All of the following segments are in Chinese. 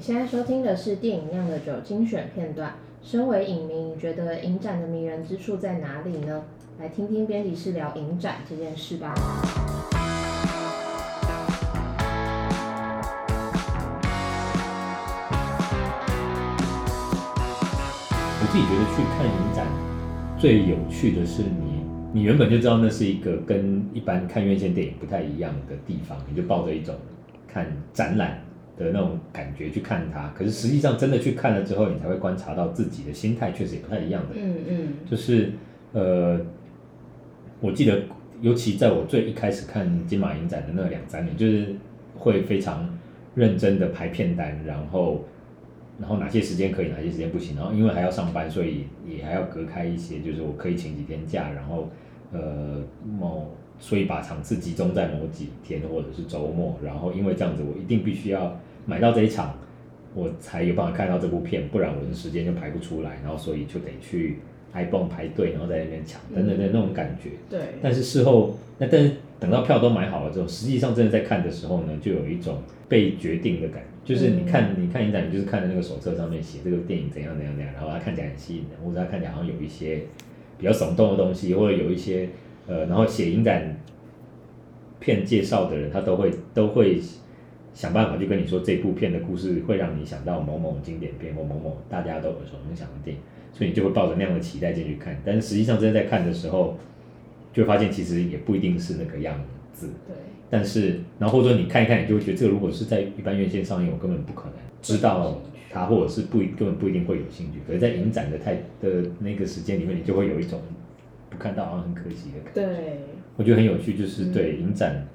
你现在收听的是电影酿的酒精选片段。身为影迷，你觉得影展的迷人之处在哪里呢？来听听编辑室聊影展这件事吧。我自己觉得去看影展最有趣的是你，你原本就知道那是一个跟一般看院线电影不太一样的地方，你就抱着一种看展览的那种感觉去看它，可是实际上真的去看了之后，你才会观察到自己的心态确实也不太一样的。嗯嗯，就是呃，我记得尤其在我最一开始看金马影展的那两三年，就是会非常认真的排片单，然后然后哪些时间可以，哪些时间不行，然后因为还要上班，所以也还要隔开一些，就是我可以请几天假，然后呃某。所以把场次集中在某几天或者是周末，然后因为这样子，我一定必须要买到这一场，我才有办法看到这部片，不然我的时间就排不出来，然后所以就得去 ibon 排队，然后在那边抢等等的那种感觉。对。但是事后，那但是等到票都买好了之后，实际上真的在看的时候呢，就有一种被决定的感觉，就是你看你看影展，你就是看的那个手册上面写这个电影怎样怎样怎样，然后它看起来很吸引人，或者它看起来好像有一些比较耸动的东西，或者有一些。呃，然后写影展片介绍的人，他都会都会想办法就跟你说这部片的故事，会让你想到某某经典片或某某大家都耳熟能详的电影，所以你就会抱着那样的期待进去看。但是实际上真的在看的时候，就会发现其实也不一定是那个样子。对。但是，然后或者说你看一看，你就会觉得这个如果是在一般院线上映，我根本不可能知道它，或者是不根本不一定会有兴趣。可是，在影展的太的那个时间里面，你就会有一种。不看到好像很可惜的感觉。对，我觉得很有趣，就是对影展，嗯、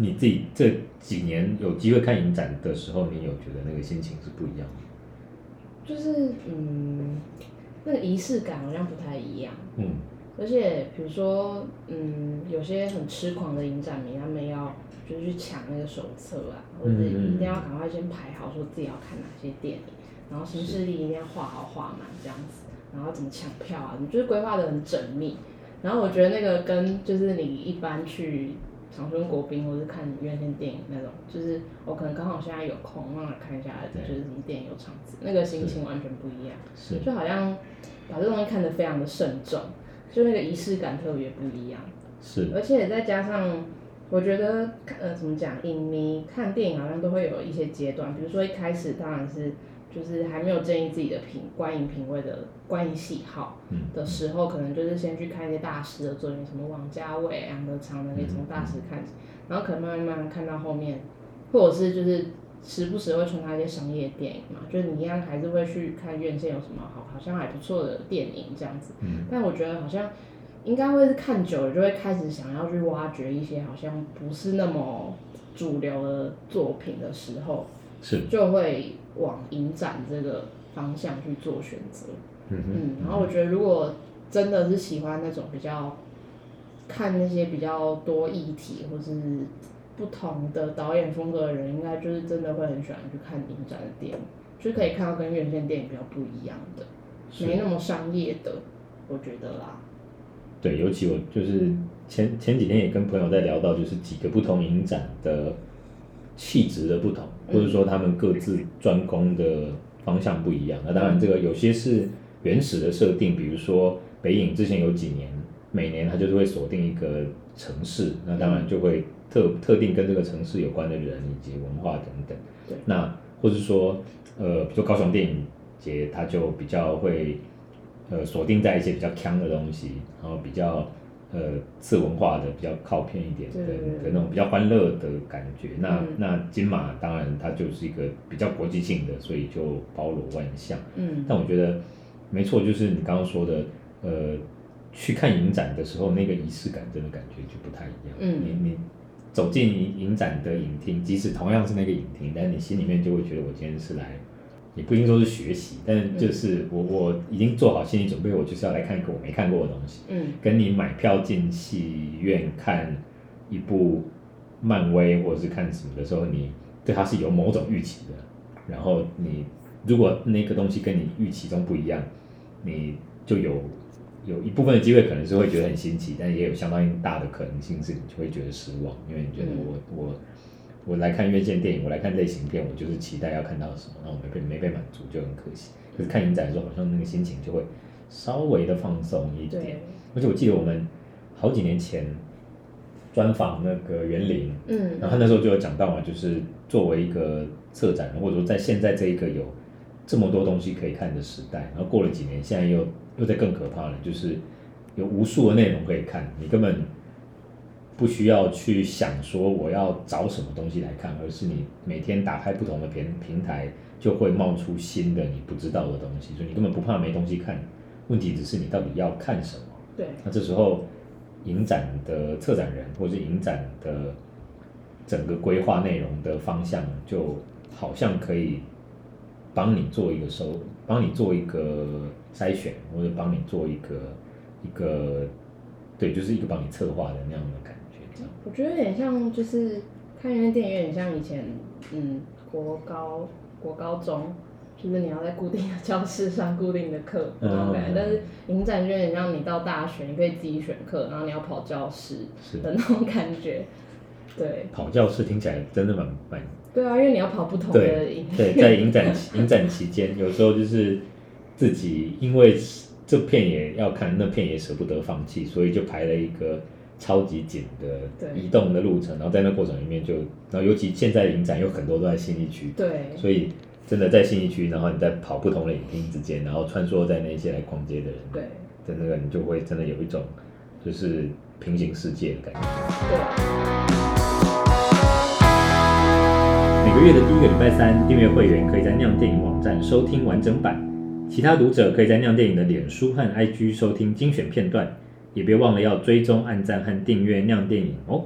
你自己这几年有机会看影展的时候，你有觉得那个心情是不一样的？就是嗯，那个仪式感好像不太一样。嗯，而且比如说嗯，有些很痴狂的影展迷，他们要就是去抢那个手册啊，或者一定要赶快先排好，说自己要看哪些电影，然后行事历一定要画好画满这样子。然后怎么抢票啊？你就是规划的很缜密。然后我觉得那个跟就是你一般去长春国宾或是看院线电影那种，就是我可能刚好现在有空，让我看一下，就是什么电影有场子，那个心情完全不一样。是，就好像把这东西看得非常的慎重，就那个仪式感特别不一样。是，而且再加上，我觉得呃怎么讲，影迷看电影好像都会有一些阶段，比如说一开始当然是。就是还没有建立自己的品观影品味的观影喜好的时候，可能就是先去看一些大师的作品，什么王家卫、杨德昌的，可以从大师看，然后可能慢慢慢慢看到后面，或者是就是时不时会穿插一些商业电影嘛，就是你一样还是会去看院线有什么好，好像还不错的电影这样子。但我觉得好像应该会是看久了，就会开始想要去挖掘一些好像不是那么主流的作品的时候，是就会。往影展这个方向去做选择，嗯嗯，然后我觉得如果真的是喜欢那种比较看那些比较多议题或是不同的导演风格的人，应该就是真的会很喜欢去看影展的电影，就可以看到跟院线电影比较不一样的，没那么商业的，我觉得啦。对，尤其我就是前前几天也跟朋友在聊到，就是几个不同影展的。气质的不同，或者说他们各自专攻的方向不一样。那当然，这个有些是原始的设定，比如说北影之前有几年，每年它就是会锁定一个城市，那当然就会特特定跟这个城市有关的人以及文化等等。那或者说，呃，比如说高雄电影节，它就比较会呃锁定在一些比较锵的东西，然后比较。呃，次文化的比较靠片一点的的那种比较欢乐的感觉。那、嗯、那金马当然它就是一个比较国际性的，所以就包罗万象。嗯，但我觉得没错，就是你刚刚说的，呃，去看影展的时候，那个仪式感真的感觉就不太一样。嗯，你你走进影展的影厅，即使同样是那个影厅，但你心里面就会觉得我今天是来。也不一定说是学习，但就是我我已经做好心理准备，我就是要来看一个我没看过的东西。嗯，跟你买票进戏院看一部漫威或者是看什么的时候，你对它是有某种预期的。然后你如果那个东西跟你预期中不一样，你就有有一部分的机会可能是会觉得很新奇，但也有相当大的可能性是你就会觉得失望，因为你觉得我我我来看院线电影，我来看类型片，我就是期待要看到什么，然后我没被没被满足，就很可惜。可是看影展的时候，好像那个心情就会稍微的放松一点。对而且我记得我们好几年前专访那个园林，嗯，然后他那时候就有讲到嘛，就是作为一个策展人，或者说在现在这一个有这么多东西可以看的时代，然后过了几年，现在又又在更可怕了，就是有无数的内容可以看，你根本不需要去想说我要找什么东西来看，而是你每天打开不同的平平台，就会冒出新的你不知道的东西，所以你根本不怕没东西看。问题只是你到底要看什么？对。那这时候，影展的策展人或者是影展的整个规划内容的方向，就好像可以帮你做一个收，帮你做一个筛选，或者帮你做一个一个，对，就是一个帮你策划的那样的感觉。我觉得有点像，就是看院线电影有点像以前，嗯，国高。国高中就是你要在固定的教室上固定的课那种感觉，但是影展就有点像你到大学，你可以自己选课，然后你要跑教室的那种感觉。对，跑教室听起来真的蛮蛮。对啊，因为你要跑不同的影。对，在影展影展期间，有时候就是自己因为这片也要看，那片也舍不得放弃，所以就排了一个。超级紧的移动的路程，然后在那过程里面就，然后尤其现在影展有很多都在信义区，对，所以真的在信义区，然后你在跑不同的影厅之间，然后穿梭在那些来逛街的人，对，的那个你就会真的有一种就是平行世界的感觉。对。每个月的第一个礼拜三，订阅会员可以在酿电影网站收听完整版，其他读者可以在酿电影的脸书和 IG 收听精选片段。也别忘了要追踪、按赞和订阅酿电影哦。